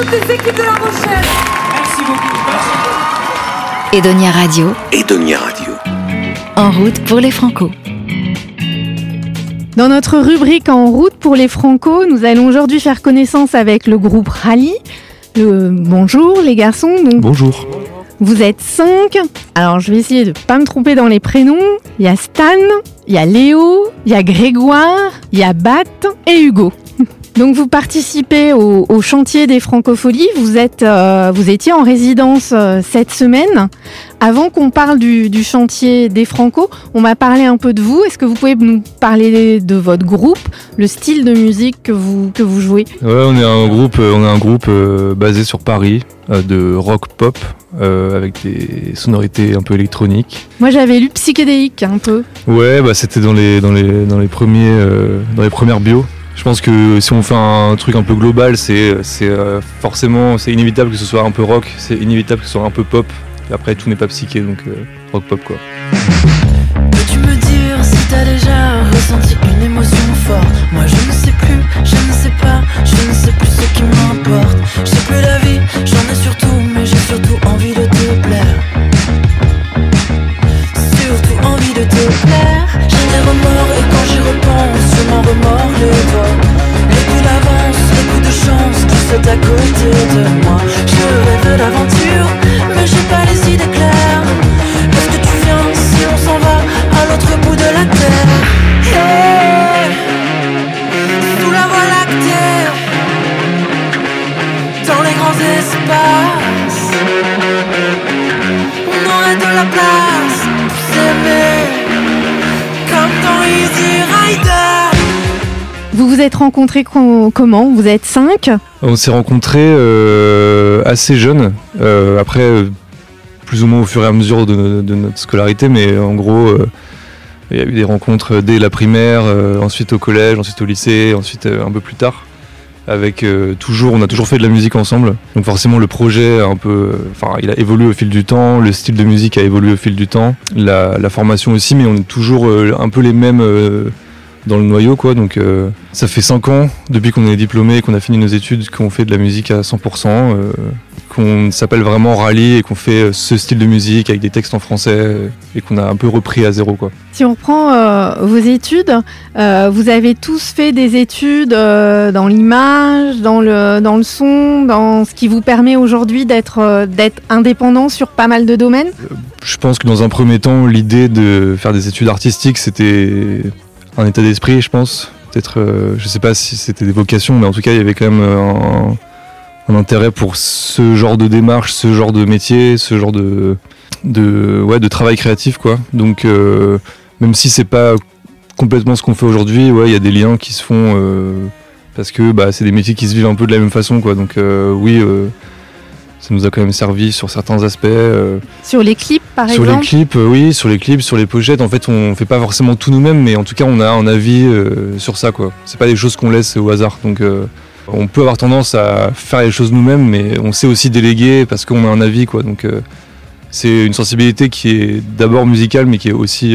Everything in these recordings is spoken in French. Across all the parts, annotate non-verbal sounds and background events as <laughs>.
toutes les équipes de La Rochelle. Merci beaucoup. Edonia Radio, Edonia Radio. en route pour les Franco. Dans notre rubrique En route pour les Franco, nous allons aujourd'hui faire connaissance avec le groupe Rally. Le... Bonjour les garçons, donc Bonjour. vous êtes cinq. Alors je vais essayer de pas me tromper dans les prénoms. Il y a Stan, il y a Léo, il y a Grégoire, il y a Bat et Hugo. Donc vous participez au, au chantier des Francopholies. Vous êtes, euh, vous étiez en résidence euh, cette semaine. Avant qu'on parle du, du chantier des Franco, on m'a parlé un peu de vous. Est-ce que vous pouvez nous parler de votre groupe, le style de musique que vous que vous jouez? Ouais, on est un groupe, euh, on est un groupe euh, basé sur Paris, de rock pop, euh, avec des sonorités un peu électroniques. Moi j'avais lu psychédélique un peu. Ouais, bah c'était dans les dans les dans les premiers euh, dans les premières bios. Je pense que si on fait un truc un peu global, c'est euh, forcément c'est inévitable que ce soit un peu rock, c'est inévitable que ce soit un peu pop. Et après tout n'est pas psyché donc euh, rock pop quoi. Peux-tu me dire si t'as déjà ressenti une émotion forte? Moi je ne sais plus, je ne sais pas, je ne sais plus ce qui m'importe. J'ai plus la vie, j'en ai surtout, mais j'ai surtout envie de te plaire. Surtout envie de te plaire. J'ai des remords et quand j'y repense, je m'en remords Vous vous êtes rencontrés co- comment? Vous êtes cinq? On s'est rencontrés euh, assez jeunes. Euh, après, euh, plus ou moins au fur et à mesure de, notre scolarité, mais en gros, il y a eu des rencontres dès la primaire, ensuite au collège, ensuite au lycée, ensuite un peu plus tard. Avec toujours, on a toujours fait de la musique ensemble. Donc forcément, le projet a un peu, enfin, il a évolué au fil du temps. Le style de musique a évolué au fil du temps. La, formation aussi, mais on est toujours un peu les mêmes. Dans le noyau quoi donc euh, ça fait 5 ans depuis qu'on est diplômé qu'on a fini nos études qu'on fait de la musique à 100% euh, qu'on s'appelle vraiment Rally et qu'on fait euh, ce style de musique avec des textes en français et qu'on a un peu repris à zéro quoi Si on reprend euh, vos études, vous avez tous fait des études dans l'image, dans le, dans le son, dans ce qui vous permet aujourd'hui d'être d'être indépendant sur pas mal de domaines? je pense que dans un premier temps l'idée de faire des études artistiques c'était un état d'esprit je pense. Peut-être euh, je sais pas si c'était des vocations mais en tout cas il y avait quand même euh, un, intérêt pour ce genre de démarche ce genre de métier ce genre de ouais de travail créatif quoi. Donc euh, même si c'est pas complètement ce qu'on fait aujourd'hui ouais il y a des liens qui se font parce que bah c'est des métiers qui se vivent un peu de la même façon quoi. Donc oui ça nous a quand même servi sur certains aspects euh, Sur les clips, par sur les exemple. clips, euh, oui, sur les clips, sur les pochettes. En fait, on fait pas forcément tout nous-mêmes, mais en tout cas, on a un avis euh, sur ça, quoi. C'est pas des choses qu'on laisse au hasard. Donc, on peut avoir tendance à faire les choses nous-mêmes, mais on sait aussi déléguer parce qu'on a un avis, quoi. Donc, c'est une sensibilité qui est d'abord musicale, mais qui est aussi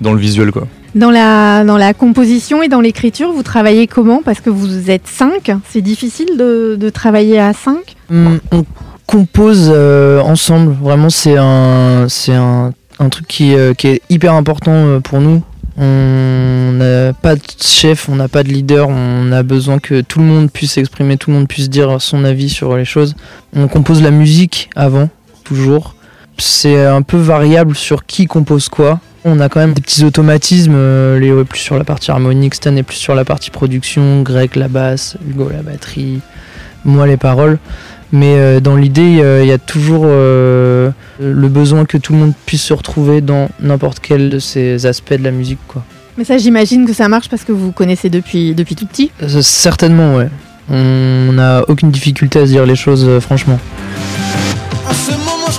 dans le visuel, quoi. Dans la, dans la composition et dans l'écriture, vous travaillez comment? Parce que vous êtes cinq. C'est difficile de, de travailler à cinq? Hum, on compose euh, ensemble. Vraiment, c'est un, c'est un, un truc qui, euh, qui est hyper important euh, pour nous. On n'a pas de chef, on n'a pas de leader, on a besoin que tout le monde puisse s'exprimer, tout le monde puisse dire son avis sur les choses. On compose la musique avant, toujours. C'est un peu variable sur qui compose quoi. On a quand même des petits automatismes. euh, Léo est plus sur la partie harmonique, Stan est plus sur la partie production, Greg la basse, Hugo la batterie, moi les paroles. Mais euh, dans l'idée, euh, il y a toujours le besoin que tout le monde puisse se retrouver dans n'importe quel de ces aspects de la musique. Quoi. Mais ça, j'imagine que ça marche parce que vous connaissez depuis, depuis tout petit. Certainement, ouais. On n'a aucune difficulté à se dire les choses franchement. En ce moment je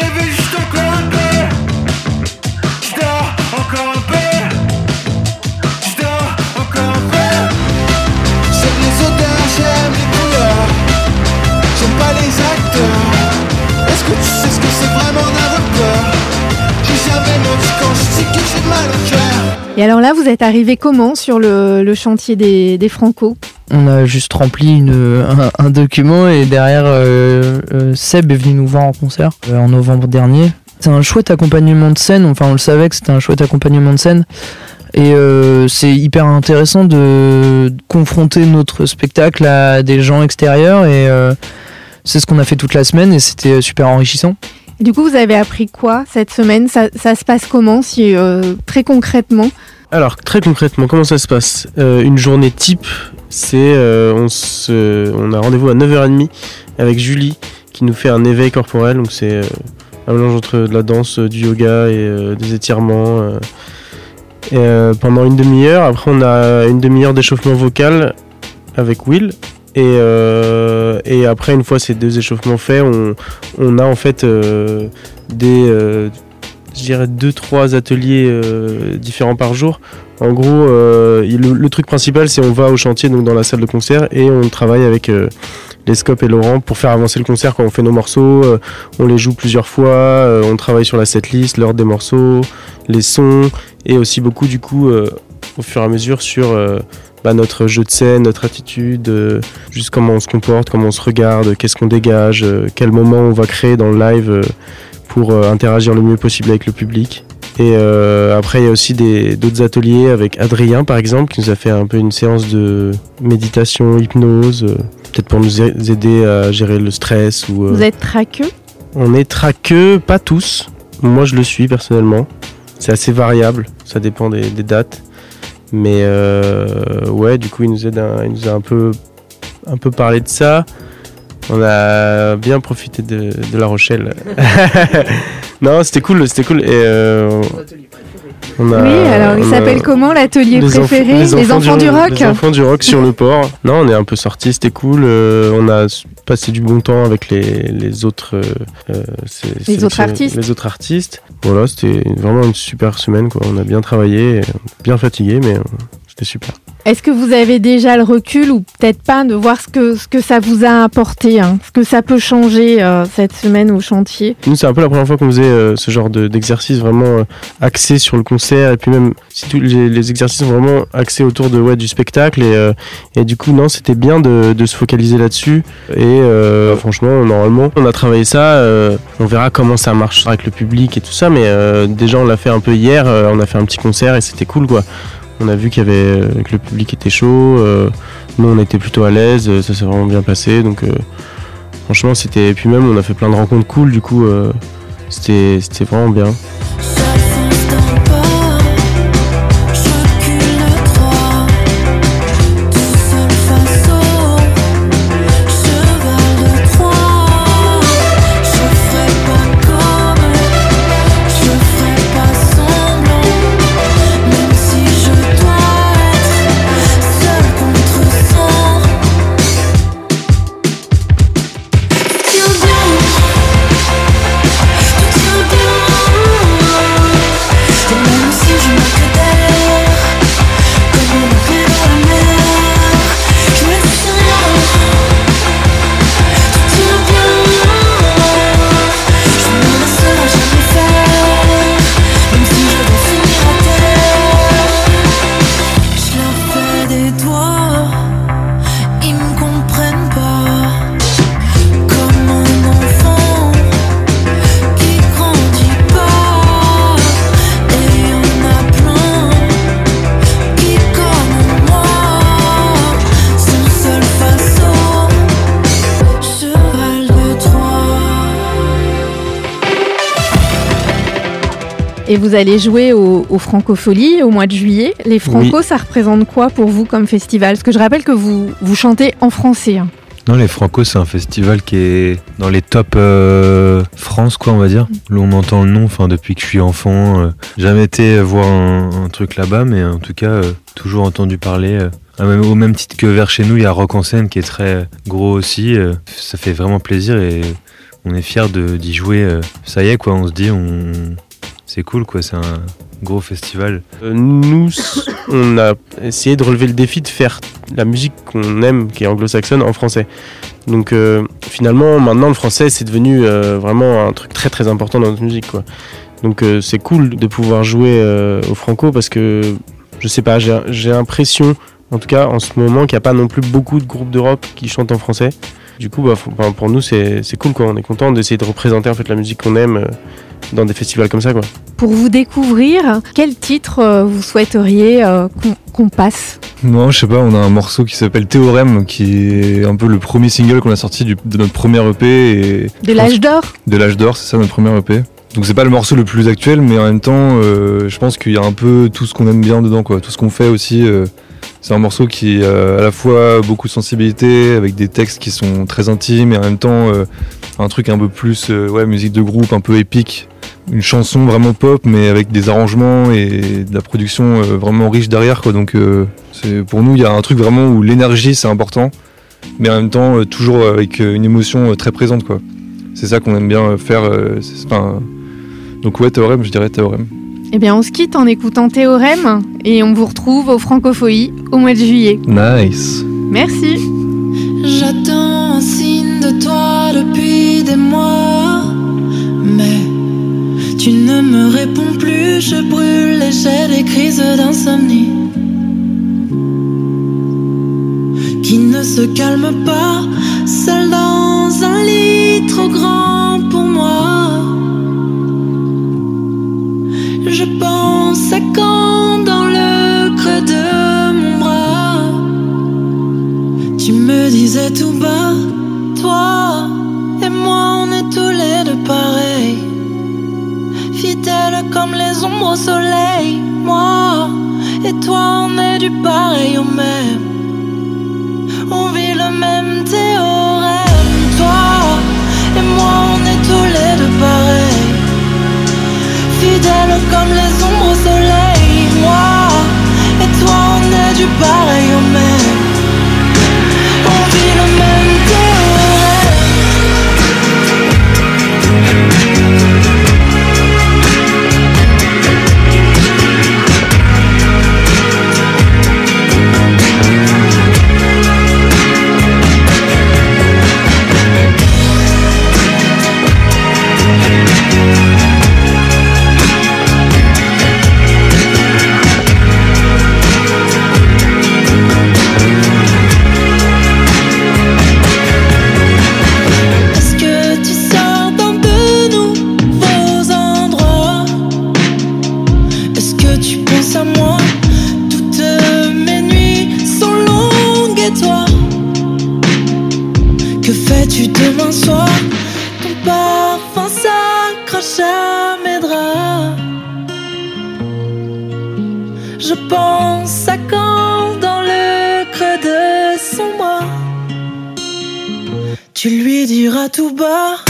rêvé juste encore un peu. Je dors encore un peu. Je dors encore un peu. J'aime les odeurs, j'aime les couleurs. J'aime pas les acteurs. Est-ce que tu sais ce que c'est vraiment un acteur J'ai jamais quand je dis que j'ai mal au cœur. Et alors là, vous êtes arrivé comment sur le, chantier des, des Franco? On a juste rempli une, un, document et derrière, euh, euh, Seb est venu nous voir en concert euh, en novembre dernier. C'est un chouette accompagnement de scène, enfin on le savait que c'était un chouette accompagnement de scène. Et c'est hyper intéressant de confronter notre spectacle à des gens extérieurs et c'est ce qu'on a fait toute la semaine et c'était super enrichissant. Du coup, vous avez appris quoi cette semaine? Ça, ça se passe comment, si très concrètement? Alors, très concrètement, comment ça se passe Euh, Une journée type, c'est euh, on, a rendez-vous à 9h30 avec Julie qui nous fait un éveil corporel. Donc, c'est euh, un mélange entre de la danse, du yoga et des étirements. Et, pendant une demi-heure, après, on a une demi-heure d'échauffement vocal avec Will. Et, après, une fois ces deux échauffements faits, on, a en fait des, je dirais, deux, trois ateliers euh, différents par jour. En gros, euh, le, le truc principal, c'est on va au chantier, donc dans la salle de concert, et on travaille avec euh, les Scopes et Laurent pour faire avancer le concert quand on fait nos morceaux. euh, on les joue plusieurs fois, euh, on travaille sur la setlist, l'ordre des morceaux, les sons, et aussi beaucoup du coup, au fur et à mesure, sur bah, notre jeu de scène, notre attitude, euh, juste comment on se comporte, comment on se regarde, qu'est-ce qu'on dégage, euh, quel moment on va créer dans le live euh, pour euh, interagir le mieux possible avec le public. Et euh, après, il y a aussi d'autres ateliers avec Adrien, par exemple, qui nous a fait un peu une séance de méditation, hypnose, euh, peut-être pour nous aider à gérer le stress. Ou, euh, Vous êtes traqueux? On est traqueux, pas tous. Moi, je le suis personnellement. C'est assez variable, ça dépend des, des dates. Mais ouais, du coup, il nous, aide un- il nous a un peu, un peu parlé de ça. On a bien profité de, de La Rochelle. <laughs> non, c'était cool, c'était cool. Et euh, on a- Oui, alors il s'appelle comment l'atelier préféré Les enfants, du, rock Les enfants du rock sur le port. Non, on est un peu sortis, c'était cool. euh, on a passé du bon temps avec les, les autres, euh, euh, Les autres artistes. Les autres artistes. Voilà, c'était vraiment une super semaine. Quoi. On a bien travaillé, bien fatigué, mais c'était super. Est-ce que vous avez déjà le recul ou peut-être pas de voir ce que, ça vous a apporté, hein, ce que ça peut changer euh, cette semaine au chantier? Nous, c'est un peu la première fois qu'on faisait euh, ce genre de- d'exercice vraiment euh, axé sur le concert et puis même si tous les, exercices sont vraiment axés autour de ouais, du spectacle et, du coup non c'était bien de, de se focaliser là-dessus et franchement normalement on a travaillé ça on verra comment ça marche avec le public et tout ça mais déjà on l'a fait un peu hier on a fait un petit concert et c'était cool quoi on a vu qu'il avait euh, que le public était chaud euh, nous on était plutôt à l'aise euh, ça s'est vraiment bien passé donc Franchement, c'était. Puis même, on a fait plein de rencontres cool, du coup, c'était c'était vraiment bien. Et vous allez jouer au, au Francofolie au mois de juillet. Les Franco, ça représente quoi pour vous comme festival? Parce que je rappelle que vous, vous chantez en français. hein. Non, les Franco, c'est un festival qui est dans les top euh, France, quoi, on va dire. Là, on entend le nom, enfin, depuis que je suis enfant. euh, jamais été voir un, un truc là-bas, mais en tout cas, euh, toujours entendu parler. euh. Ah, au même titre que vers chez nous, il y a Rock en scène qui est très gros aussi. ça fait vraiment plaisir et on est fiers d'y jouer. Ça y est, quoi, on se dit, on... c'est cool, quoi, c'est un gros festival. Euh, nous, on a essayé de relever le défi de faire la musique qu'on aime, qui est anglo-saxonne, en français. Donc euh, finalement, maintenant, le français, c'est devenu euh, vraiment un truc très très important dans notre musique. Quoi. Donc c'est cool de pouvoir jouer au Franco parce que je sais pas, j'ai j'ai l'impression, en tout cas en ce moment, qu'il n'y a pas non plus beaucoup de groupes d'Europe qui chantent en français. Du coup, bah, pour nous, c'est cool quoi. On est content d'essayer de représenter en fait la musique qu'on aime euh, dans des festivals comme ça quoi. Pour vous découvrir, quel titre euh, vous souhaiteriez euh, qu'on passe? Non, je sais pas, on a un morceau qui s'appelle Théorème, qui est un peu le premier single qu'on a sorti du- de notre premier EP et De l'âge d'or? De l'âge d'or, c'est ça notre premier EP. Donc c'est pas le morceau le plus actuel, mais en même temps, euh, je pense qu'il y a un peu tout ce qu'on aime bien dedans, quoi. Tout ce qu'on fait aussi. euh, c'est un morceau qui a à la fois beaucoup de sensibilité, avec des textes qui sont très intimes, et en même temps euh, un truc un peu plus, euh, ouais, musique de groupe, un peu épique. Une chanson vraiment pop, mais avec des arrangements et de la production euh, vraiment riche derrière, quoi. Donc euh, pour nous, il y a un truc vraiment où l'énergie c'est important, mais en même temps euh, toujours avec euh, une émotion euh, très présente, quoi. C'est ça qu'on aime bien euh, faire. euh, donc ouais, Théorème, je dirais Théorème. Eh bien, on se quitte en écoutant Théorème et on vous retrouve au Francophonie au mois de juillet. Nice. Merci. J'attends un signe de toi depuis des mois, mais tu ne me réponds plus. Je brûle et j'ai des crises d'insomnie qui ne se calment pas, seul dans un lit trop grand pour moi. Au soleil, moi et toi on est du pareil au même. Tout bas.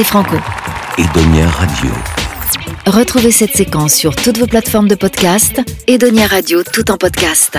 Les Franco. Edonia Radio. Retrouvez cette séquence sur toutes vos plateformes de podcast. Edonia Radio, tout en podcast.